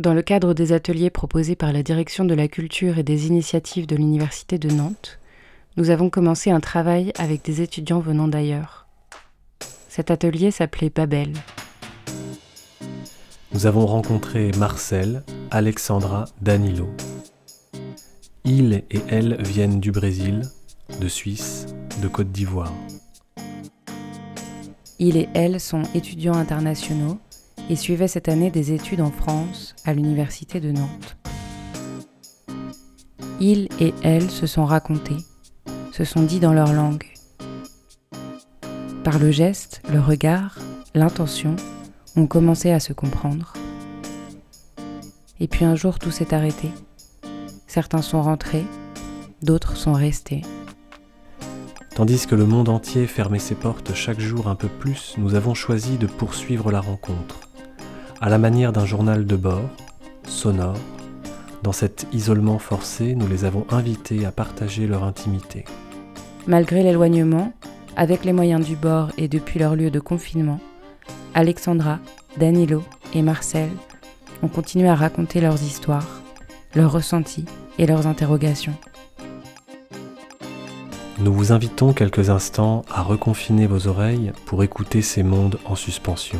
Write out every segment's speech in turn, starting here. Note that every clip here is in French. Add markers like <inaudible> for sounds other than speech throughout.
Dans le cadre des ateliers proposés par la Direction de la Culture et des Initiatives de l'Université de Nantes, nous avons commencé un travail avec des étudiants venant d'ailleurs. Cet atelier s'appelait Babel. Nous avons rencontré Marcel, Alexandra, Danilo. Ils et elles viennent du Brésil, de Suisse, de Côte d'Ivoire. Ils et elles sont étudiants internationaux et suivaient cette année des études en France à l'Université de Nantes. Ils et elles se sont racontés, se sont dit dans leur langue. Par le geste, le regard, l'intention, on commençait à se comprendre. Et puis un jour tout s'est arrêté. Certains sont rentrés, d'autres sont restés. Tandis que le monde entier fermait ses portes chaque jour un peu plus, nous avons choisi de poursuivre la rencontre, à la manière d'un journal de bord, sonore. Dans cet isolement forcé, nous les avons invités à partager leur intimité. Malgré l'éloignement, avec les moyens du bord et depuis leur lieu de confinement, Alexandra, Danilo et Marcel ont continué à raconter leurs histoires, leurs ressentis et leurs interrogations. Nous vous invitons quelques instants à reconfiner vos oreilles pour écouter ces mondes en suspension.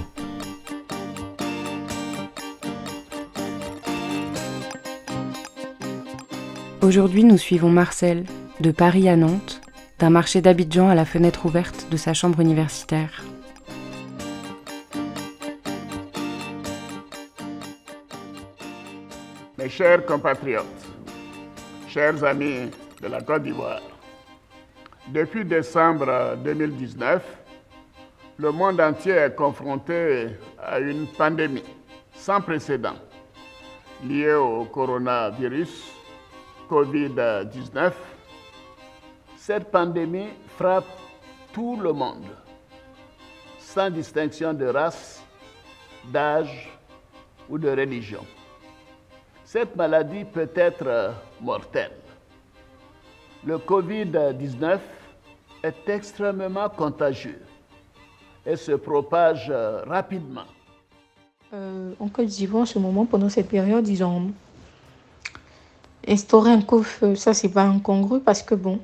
Aujourd'hui, nous suivons Marcel, de Paris à Nantes, d'un marché d'Abidjan à la fenêtre ouverte de sa chambre universitaire. Mes chers compatriotes, chers amis de la Côte d'Ivoire, depuis décembre 2019, le monde entier est confronté à une pandémie sans précédent liée au coronavirus COVID-19. Cette pandémie frappe tout le monde, sans distinction de race, d'âge ou de religion. Cette maladie peut être mortelle. Le COVID-19 est extrêmement contagieux et se propage rapidement. Euh, en Côte d'Ivoire, en ce moment, pendant cette période, ils ont instauré un couvre-feu. Ça, c'est pas incongru parce que, bon,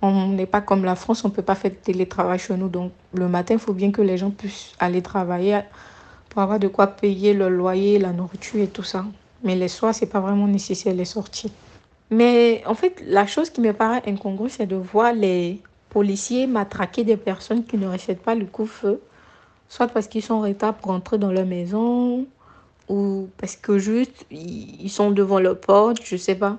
on n'est pas comme la France, on ne peut pas faire de télétravail chez nous. Donc, le matin, il faut bien que les gens puissent aller travailler pour avoir de quoi payer le loyer, la nourriture et tout ça. Mais les soirs, c'est pas vraiment nécessaire les sorties. Mais en fait, la chose qui me paraît incongrue, c'est de voir les policiers matraquer des personnes qui ne respectent pas le coup-feu, soit parce qu'ils sont en retard pour rentrer dans leur maison, ou parce que juste ils sont devant leur porte, je sais pas.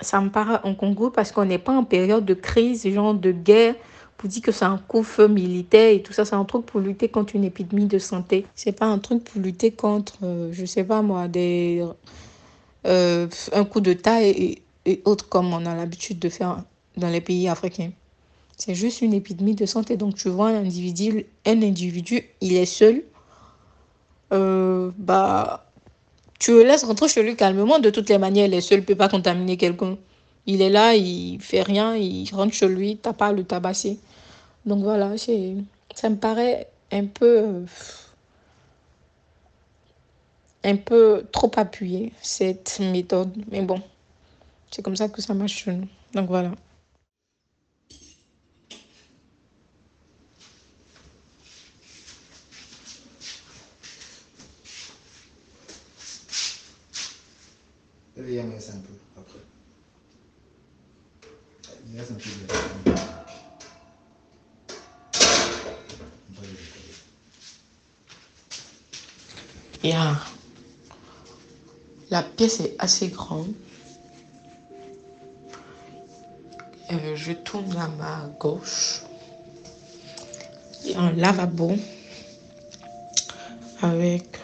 Ça me paraît incongru parce qu'on n'est pas en période de crise, genre de guerre, pour dire que c'est un coup-feu militaire et tout ça, c'est un truc pour lutter contre une épidémie de santé. C'est pas un truc pour lutter contre, euh, je sais pas moi, des, euh, un coup de taille et, autres comme on a l'habitude de faire dans les pays africains. C'est juste une épidémie de santé. Donc tu vois un individu, un individu, il est seul. Euh, bah, tu le laisses rentrer chez lui calmement. De toutes les manières, il est seul, il ne peut pas contaminer quelqu'un. Il est là, il fait rien, il rentre chez lui, t'as pas à le tabasser. Donc voilà, ça me paraît un peu, un peu trop appuyé, cette méthode. Mais bon, c'est comme ça que ça marche. Donc voilà. Il un peu après. Il reste un peu de... Yeah. La pièce est assez grande. Euh, je tourne à ma gauche. Il y a un lavabo avec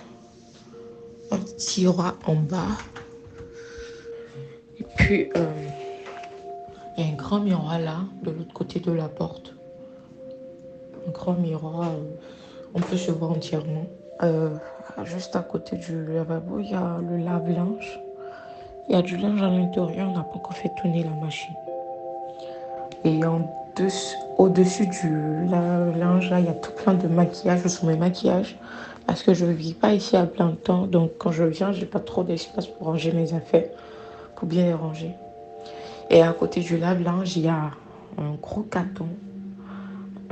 un tiroir en bas. Puis, euh, il y a un grand miroir là, de l'autre côté de la porte. Un grand miroir, euh, on peut se voir entièrement. Juste à côté du lavabo, il y a le lave-linge. Il y a du linge à l'intérieur, on n'a pas encore fait tourner la machine. Et au-dessus du lave-linge, là, il y a tout plein de maquillage, sous mes maquillages. Parce que je ne vis pas ici à plein temps. Donc quand je viens, je n'ai pas trop d'espace pour ranger mes affaires, pour bien les ranger. Et à côté du lave-linge, il y a un gros carton.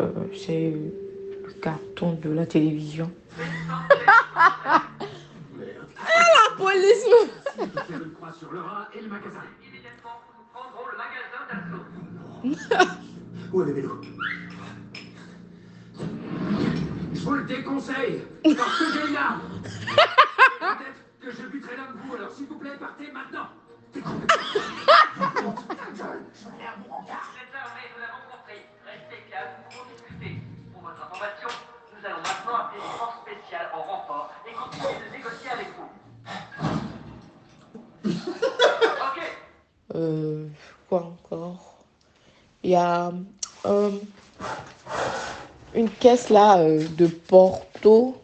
Euh, c'est le carton de la télévision. <laughs> la police Où est le vélo? Je vous le déconseille Parce que j'ai une arme <laughs> Peut-être que je buterai de vous, alors s'il vous plaît, partez maintenant Euh, quoi encore? Il y a euh, une caisse là euh, de Porto.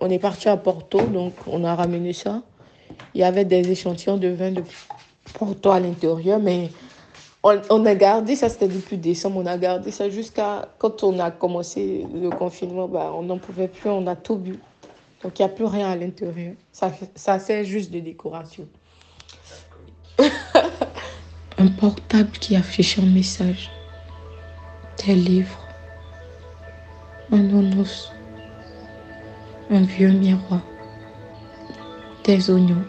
On est parti à Porto, donc on a ramené ça. Il y avait des échantillons de vin de Porto à l'intérieur, mais on, a gardé ça, c'était depuis décembre, on a gardé ça jusqu'à quand on a commencé le confinement, bah, on n'en pouvait plus, on a tout bu. Donc il n'y a plus rien à l'intérieur. Ça, ça sert juste de décoration. <laughs> un portable qui affiche un message, des livres, un onos, un vieux miroir, des oignons,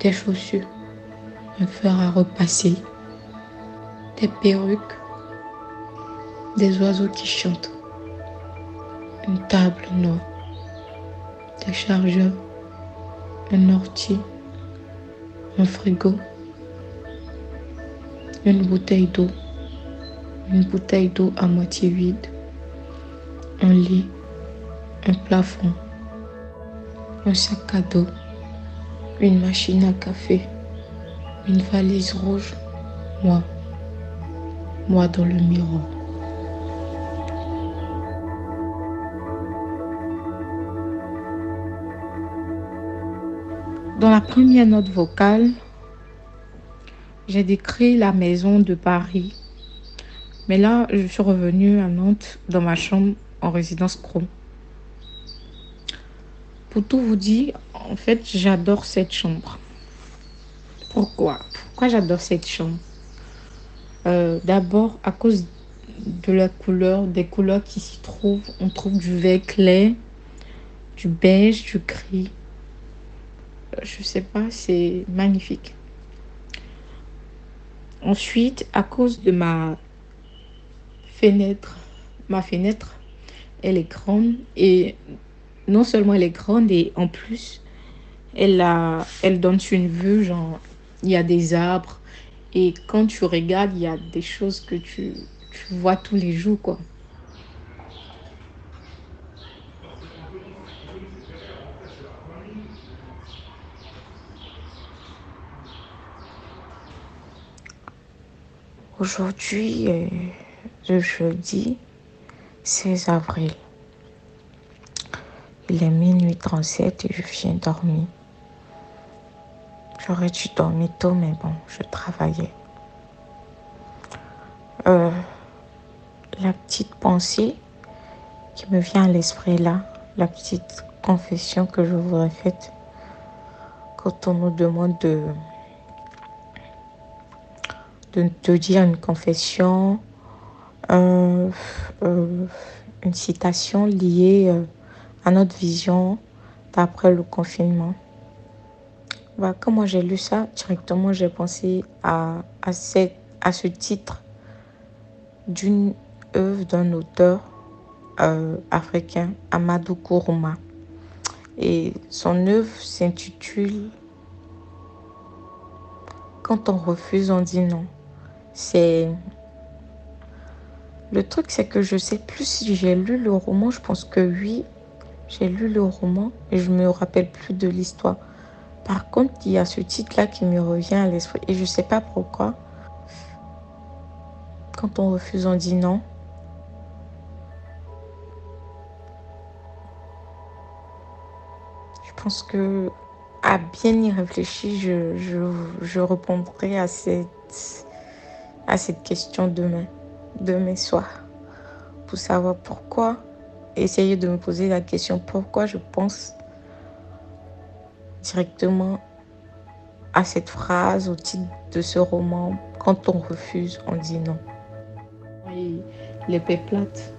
des chaussures, un fer à repasser, des perruques, des oiseaux qui chantent, une table noire, des chargeurs, un ortie, un frigo, une bouteille d'eau, une bouteille d'eau à moitié vide, un lit, un plafond, un sac à dos, une machine à café, une valise rouge, moi, moi dans le miroir. Dans la première note vocale, j'ai décrit la maison de Paris. Mais là, je suis revenue à Nantes dans ma chambre en résidence Chrome. Pour tout vous dire, en fait, j'adore cette chambre. Pourquoi? Pourquoi j'adore cette chambre? Euh, D'abord, à cause de la couleur, des couleurs qui s'y trouvent. On trouve du vert clair, du beige, du gris. Euh, Je sais pas, c'est magnifique. Ensuite, à cause de ma fenêtre, ma fenêtre, elle est grande et non seulement elle est grande et en plus, elle, a, elle donne une vue, genre, il y a des arbres et quand tu regardes, il y a des choses que tu, tu vois tous les jours, quoi. Aujourd'hui est le jeudi 16 avril. Il est minuit 37 et je viens dormir. J'aurais dû dormir tôt, mais bon, je travaillais. Euh, la petite pensée qui me vient à l'esprit là, la petite confession que je voudrais faire quand on nous demande de de te dire une confession, euh, une citation liée euh, notre vision d'après le confinement. Bah, quand moi j'ai lu ça, directement j'ai pensé à, à, à ce titre d'une œuvre d'un auteur euh, africain, Amadou Kourouma. Et son œuvre s'intitule Quand on refuse, on dit non c'est le truc c'est que je sais plus si j'ai lu le roman je pense que oui j'ai lu le roman et je me rappelle plus de l'histoire. Par contre il y a ce titre là qui me revient à l'esprit et je sais pas pourquoi. Quand on refuse on dit non. Je pense que à bien y réfléchir je, je, je répondrai à cette à cette question demain, demain soir, pour savoir pourquoi essayer de me poser la question pourquoi je pense directement à cette phrase au titre de ce roman. Quand on refuse, on dit non. Et l'épée plate.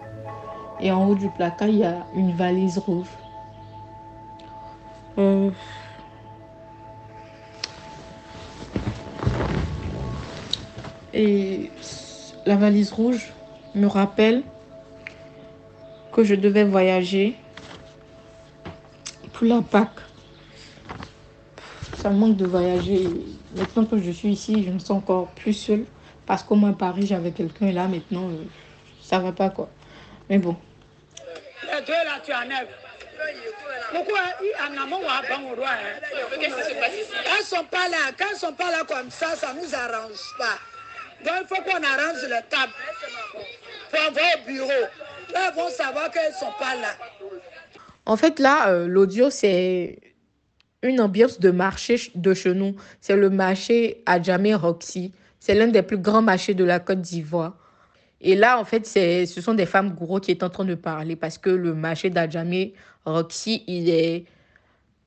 Et en haut du placard, il y a une valise rouge. Euh, Et la valise rouge me rappelle que je devais voyager pour la Pâques. Ça me manque de voyager. Maintenant que je suis ici, je me sens encore plus seule. Parce qu'au moins à Paris, j'avais quelqu'un et là, maintenant, euh, ça va pas quoi. Mais bon. Les deux là, tu enlèves. Pourquoi en amont ou au roi hein? Qu'est-ce qui se passe ici? Quand ils sont pas là, quand ils sont pas là comme ça, ça nous arrange pas. Donc il faut qu'on arrange les tables pour avoir au bureau. Vont savoir qu'ils sont pas là. En fait, là, euh, l'audio, c'est une ambiance de marché ch- de chez nous. C'est le marché Adjamé Roxy. C'est l'un des plus grands marchés de la Côte d'Ivoire. Et là, en fait, ce sont des femmes gourous qui est en train de parler parce que le marché d'Adjamé Roxy, il est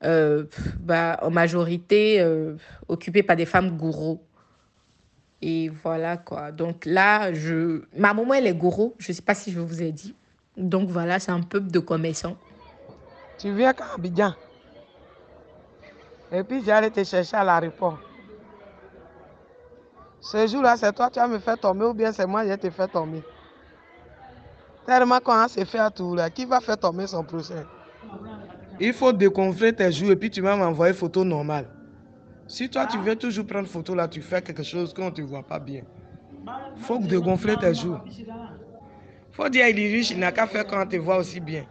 euh, bah, en majorité euh, occupé par des femmes gourous. Et voilà quoi. Donc là, je... ma maman, elle est gourou. Je ne sais pas si je vous ai dit. Donc voilà, c'est un peuple de commerçants. Tu viens qu'à Abidjan. Et puis j'allais te chercher à l'aéroport. Ce jour-là, c'est toi qui vas me faire tomber ou bien c'est moi qui vais te faire tomber. Tellement qu'on se fait à tout là, qui va faire tomber son procès? Il faut déconfler tes joues et puis tu vas m'envoyer photo normale. Si toi tu veux toujours prendre photo là, tu fais quelque chose qu'on ne te voit pas bien. faut dégonfler tes joues. faut dire il est riche, il n'a qu'à faire quand on te voit aussi bien.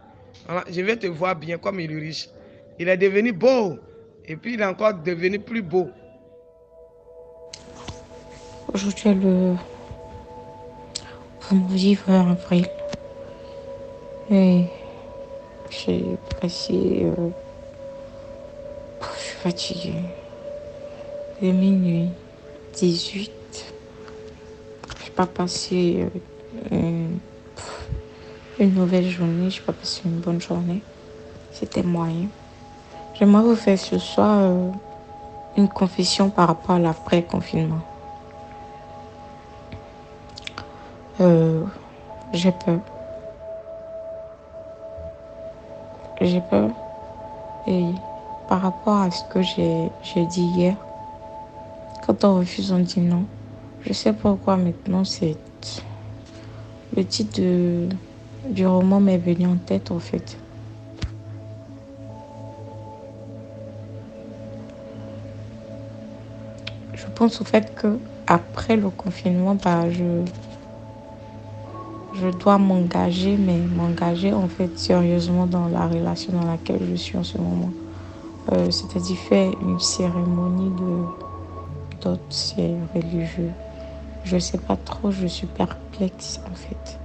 Je vais te voir bien comme il est riche. Il est devenu beau. Et puis il est encore devenu plus beau. Aujourd'hui est le vendredi 20 avril. Et j'ai passé. euh, Je suis fatiguée. Est minuit 18. Je pas passé euh, une, une mauvaise journée. Je n'ai pas passé une bonne journée. C'était moyen. J'aimerais vous faire ce soir euh, une confession par rapport à l'après-confinement. Euh, j'ai peur. J'ai peur. Et par rapport à ce que j'ai dit hier, quand on refuse, on dit non. Je sais pourquoi maintenant c'est. Le titre du roman m'est venu en tête en fait. Je pense au fait que après le confinement, bah, je, je dois m'engager, mais m'engager en fait sérieusement dans la relation dans laquelle je suis en ce moment. Euh, C'est-à-dire faire une cérémonie de c'est religieux. Je sais pas trop, je suis perplexe en fait.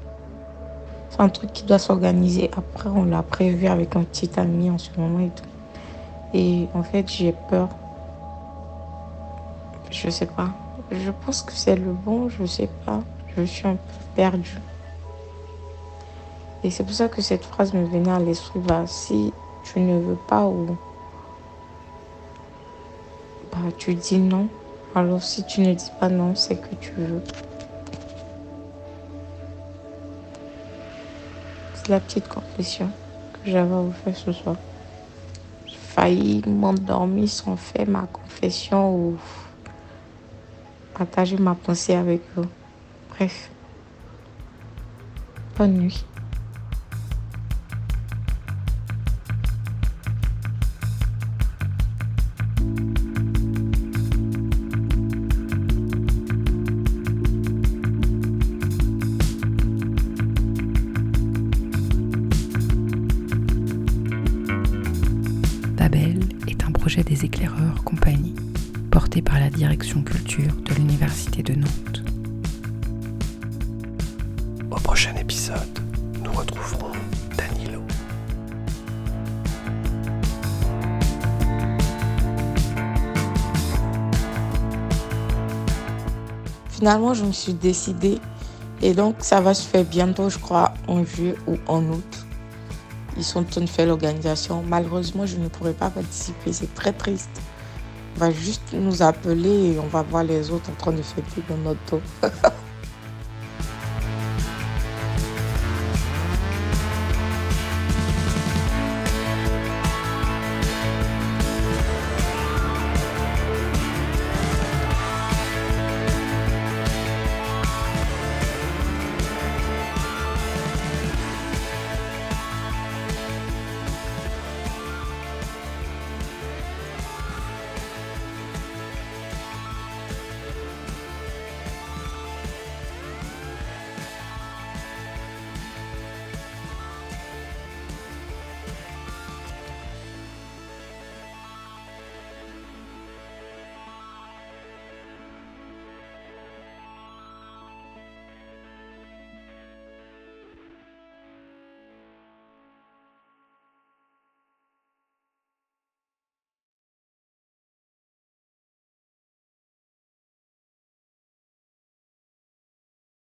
C'est un truc qui doit s'organiser. Après, on l'a prévu avec un petit ami en ce moment et tout. Et en fait, j'ai peur. Je sais pas. Je pense que c'est le bon, je sais pas. Je suis un peu perdue. Et c'est pour ça que cette phrase me venait à l'esprit. Bah, si tu ne veux pas ou bah, tu dis non. Alors si tu ne dis pas non, c'est que tu veux. C'est la petite confession que j'avais à vous faire ce soir. J'ai failli m'endormir sans faire ma confession ou partager ma pensée avec vous. Bref. Bonne nuit. Des éclaireurs compagnie, porté par la direction culture de l'Université de Nantes. Au prochain épisode, nous retrouverons Danilo. Finalement, je me suis décidée. Et donc, ça va se faire bientôt, je crois, en juillet ou en août. Ils sont en train de faire l'organisation. Malheureusement, je ne pourrai pas participer. C'est très triste. On va juste nous appeler et on va voir les autres en train de fêter dans notre dos. <laughs>